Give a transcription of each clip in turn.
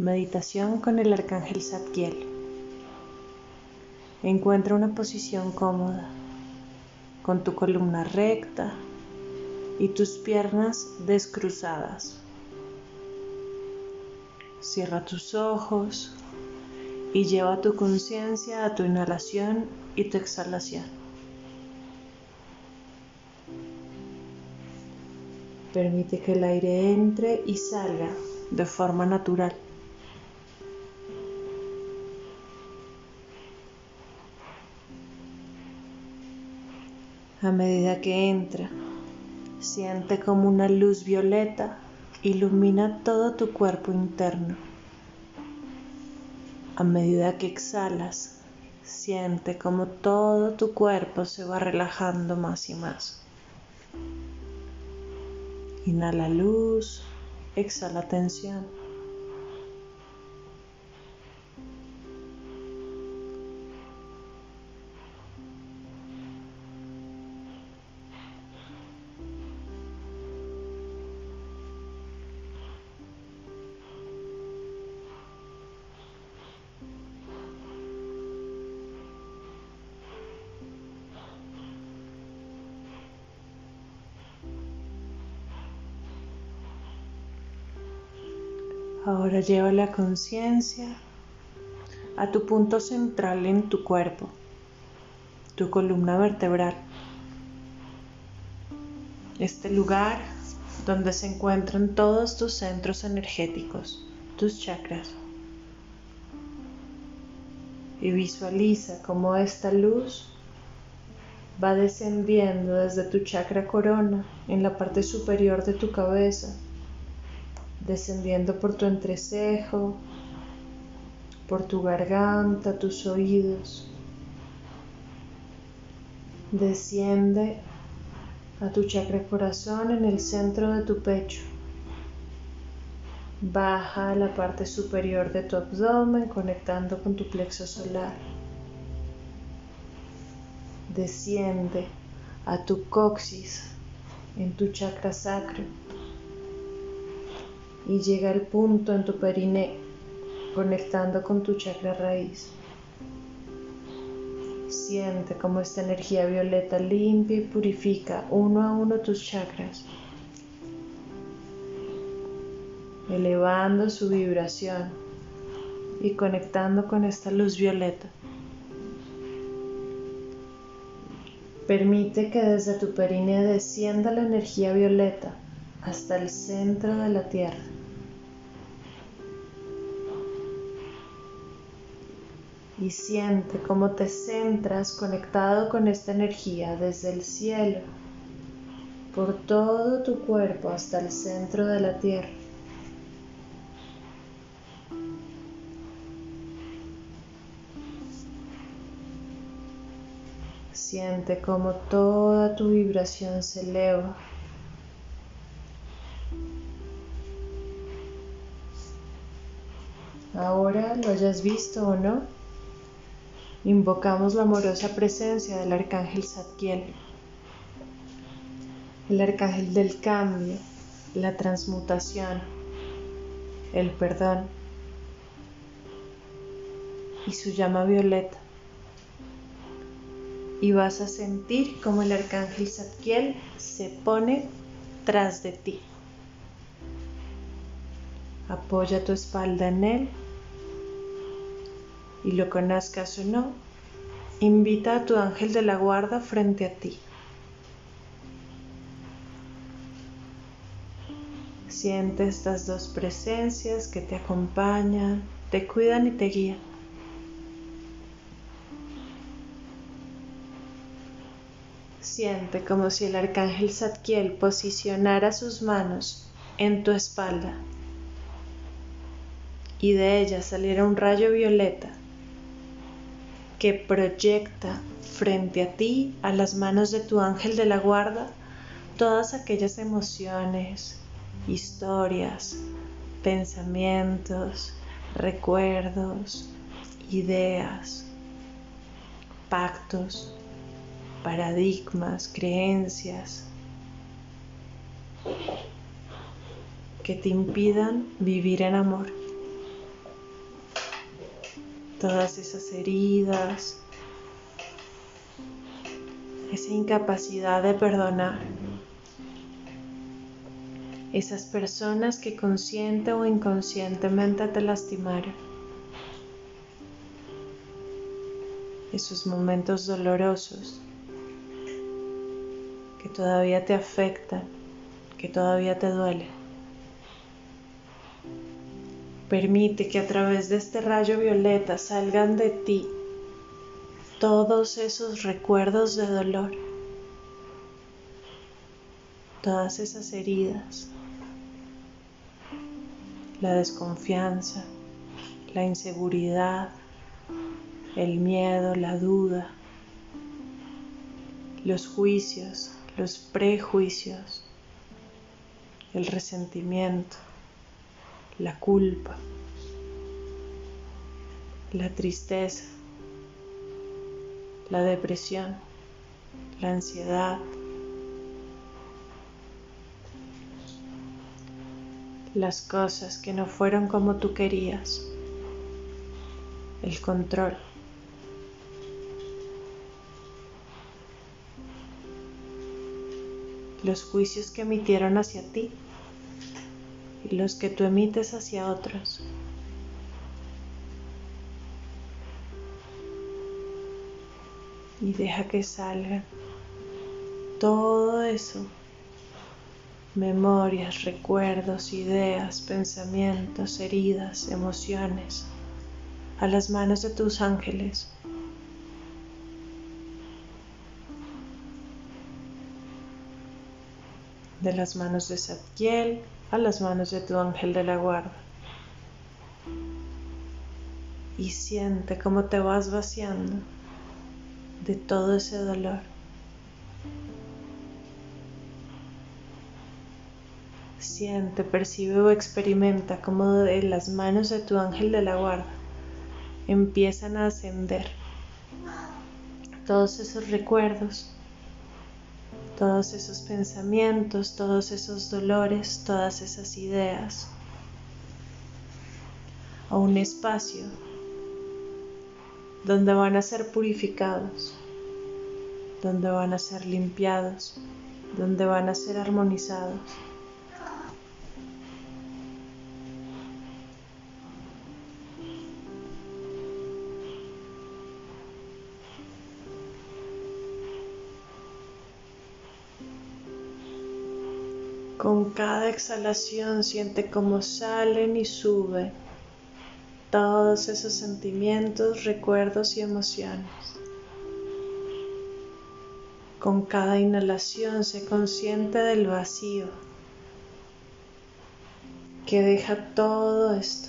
Meditación con el arcángel Zadkiel. Encuentra una posición cómoda, con tu columna recta y tus piernas descruzadas. Cierra tus ojos y lleva tu conciencia a tu inhalación y tu exhalación. Permite que el aire entre y salga de forma natural. A medida que entra, siente como una luz violeta ilumina todo tu cuerpo interno. A medida que exhalas, siente como todo tu cuerpo se va relajando más y más. Inhala luz, exhala tensión. Ahora lleva la conciencia a tu punto central en tu cuerpo, tu columna vertebral. Este lugar donde se encuentran todos tus centros energéticos, tus chakras. Y visualiza cómo esta luz va descendiendo desde tu chakra corona en la parte superior de tu cabeza descendiendo por tu entrecejo, por tu garganta, tus oídos. Desciende a tu chakra corazón en el centro de tu pecho. Baja a la parte superior de tu abdomen conectando con tu plexo solar. Desciende a tu coxis en tu chakra sacro y llega al punto en tu periné, conectando con tu chakra raíz. Siente cómo esta energía violeta limpia y purifica uno a uno tus chakras, elevando su vibración y conectando con esta luz violeta. Permite que desde tu periné descienda la energía violeta hasta el centro de la tierra. y siente cómo te centras conectado con esta energía desde el cielo por todo tu cuerpo hasta el centro de la tierra. Siente cómo toda tu vibración se eleva. Ahora lo hayas visto o no, invocamos la amorosa presencia del arcángel Zadkiel, el arcángel del cambio, la transmutación, el perdón y su llama violeta. Y vas a sentir como el arcángel Zadkiel se pone tras de ti. Apoya tu espalda en él y lo conozcas o no, invita a tu ángel de la guarda frente a ti. Siente estas dos presencias que te acompañan, te cuidan y te guían. Siente como si el arcángel Zadkiel posicionara sus manos en tu espalda y de ella saliera un rayo violeta que proyecta frente a ti, a las manos de tu ángel de la guarda, todas aquellas emociones, historias, pensamientos, recuerdos, ideas, pactos, paradigmas, creencias que te impidan vivir en amor. Todas esas heridas, esa incapacidad de perdonar, esas personas que consciente o inconscientemente te lastimaron, esos momentos dolorosos que todavía te afectan, que todavía te duelen. Permite que a través de este rayo violeta salgan de ti todos esos recuerdos de dolor, todas esas heridas, la desconfianza, la inseguridad, el miedo, la duda, los juicios, los prejuicios, el resentimiento la culpa, la tristeza, la depresión, la ansiedad, las cosas que no fueron como tú querías, el control. los juicios que emitieron hacia ti los que tú emites hacia otros. Y deja que salga todo eso, memorias, recuerdos, ideas, pensamientos, heridas, emociones, a las manos de tus ángeles. de las manos de Satkiel a las manos de tu ángel de la guarda. Y siente cómo te vas vaciando de todo ese dolor. Siente, percibe o experimenta cómo de las manos de tu ángel de la guarda empiezan a ascender todos esos recuerdos todos esos pensamientos, todos esos dolores, todas esas ideas a un espacio donde van a ser purificados, donde van a ser limpiados, donde van a ser armonizados. Con cada exhalación siente cómo salen y suben todos esos sentimientos, recuerdos y emociones. Con cada inhalación se consciente del vacío que deja todo esto.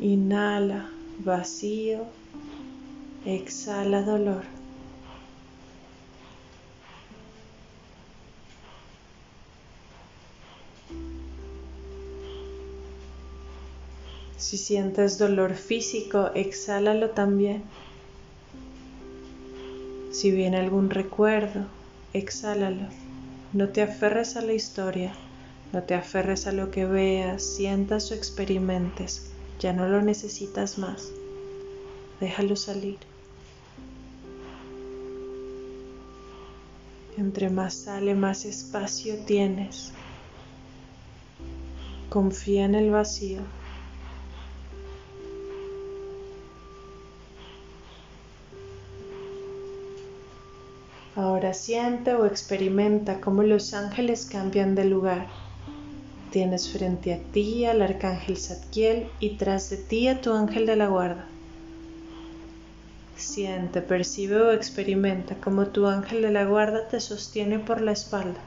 Inhala vacío, exhala dolor. Si sientes dolor físico, exhálalo también. Si viene algún recuerdo, exhálalo. No te aferres a la historia, no te aferres a lo que veas, sientas o experimentes. Ya no lo necesitas más. Déjalo salir. Entre más sale, más espacio tienes. Confía en el vacío. Ahora siente o experimenta cómo los ángeles cambian de lugar. Tienes frente a ti al arcángel Zadkiel y tras de ti a tu ángel de la guarda. Siente, percibe o experimenta cómo tu ángel de la guarda te sostiene por la espalda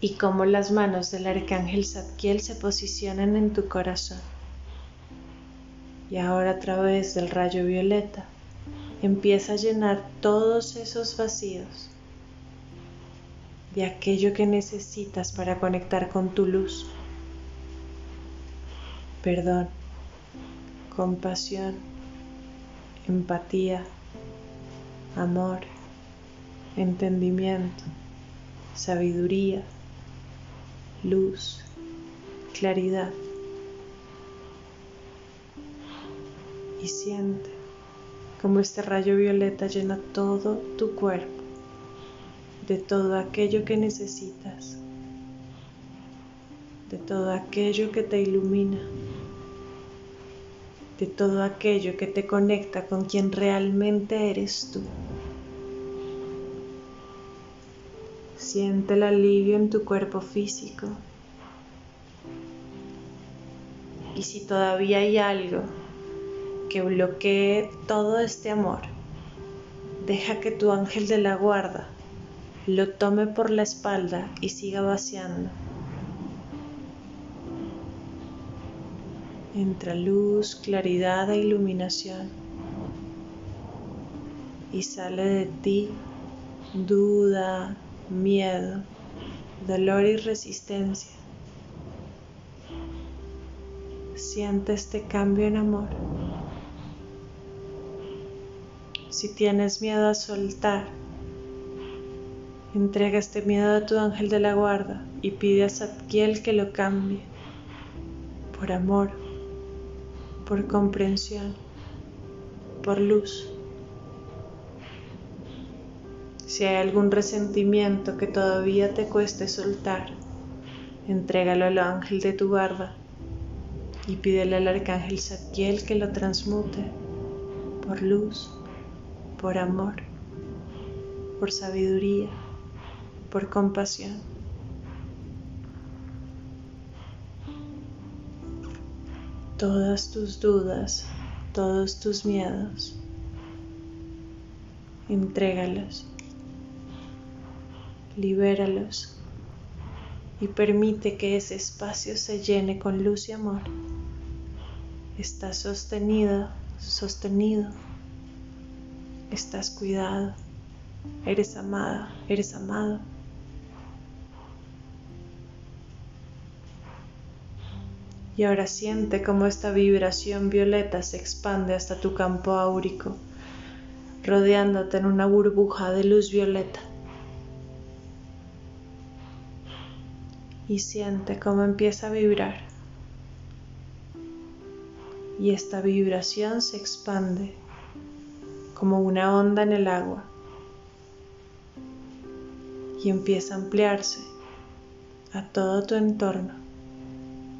y cómo las manos del arcángel Zadkiel se posicionan en tu corazón. Y ahora a través del rayo violeta empieza a llenar todos esos vacíos de aquello que necesitas para conectar con tu luz. Perdón, compasión, empatía, amor, entendimiento, sabiduría, luz, claridad. Y siente como este rayo violeta llena todo tu cuerpo de todo aquello que necesitas, de todo aquello que te ilumina, de todo aquello que te conecta con quien realmente eres tú. Siente el alivio en tu cuerpo físico. Y si todavía hay algo que bloquee todo este amor, deja que tu ángel de la guarda lo tome por la espalda y siga vaciando. Entra luz, claridad e iluminación. Y sale de ti duda, miedo, dolor y resistencia. Siente este cambio en amor. Si tienes miedo a soltar, entrega este miedo a tu ángel de la guarda y pide a Zadkiel que lo cambie por amor, por comprensión, por luz. Si hay algún resentimiento que todavía te cueste soltar, entrégalo al ángel de tu guarda y pídele al arcángel Zadkiel que lo transmute por luz, por amor, por sabiduría, por compasión. Todas tus dudas, todos tus miedos, entrégalos libéralos y permite que ese espacio se llene con luz y amor. Estás sostenido, sostenido. Estás cuidado. Eres amada, eres amado. Y ahora siente cómo esta vibración violeta se expande hasta tu campo áurico, rodeándote en una burbuja de luz violeta. y siente cómo empieza a vibrar. Y esta vibración se expande como una onda en el agua y empieza a ampliarse a todo tu entorno,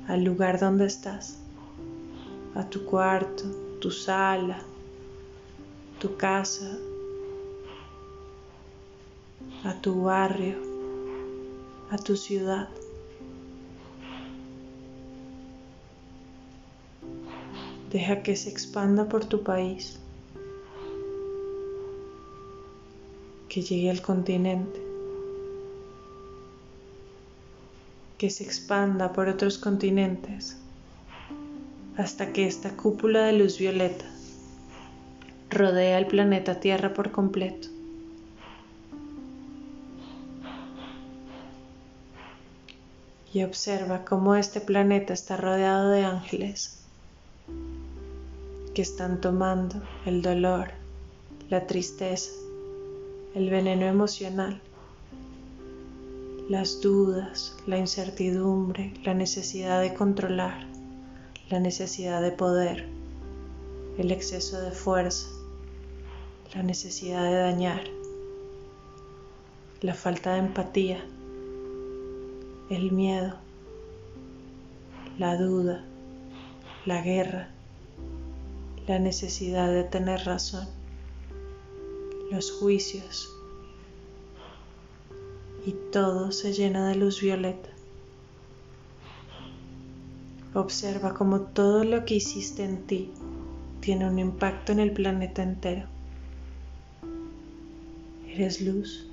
al lugar donde estás, a tu cuarto, tu sala, tu casa, a tu barrio, a tu ciudad. Deja que se expanda por tu país, que llegue al continente, que se expanda por otros continentes, hasta que esta cúpula de luz violeta rodea el planeta Tierra por completo. Y observa cómo este planeta está rodeado de ángeles que están tomando el dolor, la tristeza, el veneno emocional, las dudas, la incertidumbre, la necesidad de controlar, la necesidad de poder, el exceso de fuerza, la necesidad de dañar, la falta de empatía, el miedo, la duda, la guerra, la necesidad de tener razón, los juicios, y todo se llena de luz violeta. Observa cómo todo lo que hiciste en ti tiene un impacto en el planeta entero. Eres luz,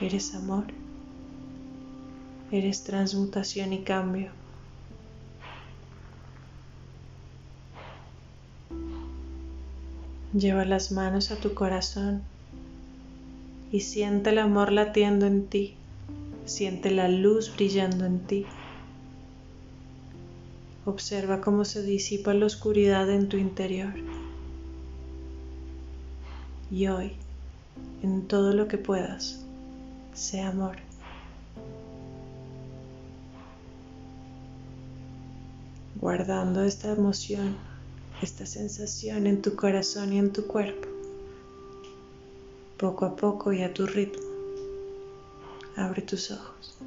eres amor, eres transmutación y cambio. Lleva las manos a tu corazón y siente el amor latiendo en ti, siente la luz brillando en ti. Observa cómo se disipa la oscuridad en tu interior. Y hoy, en todo lo que puedas, sea amor. guardando esta emoción, esta sensación en tu corazón y en tu cuerpo, poco a poco y a tu ritmo. Abre tus ojos.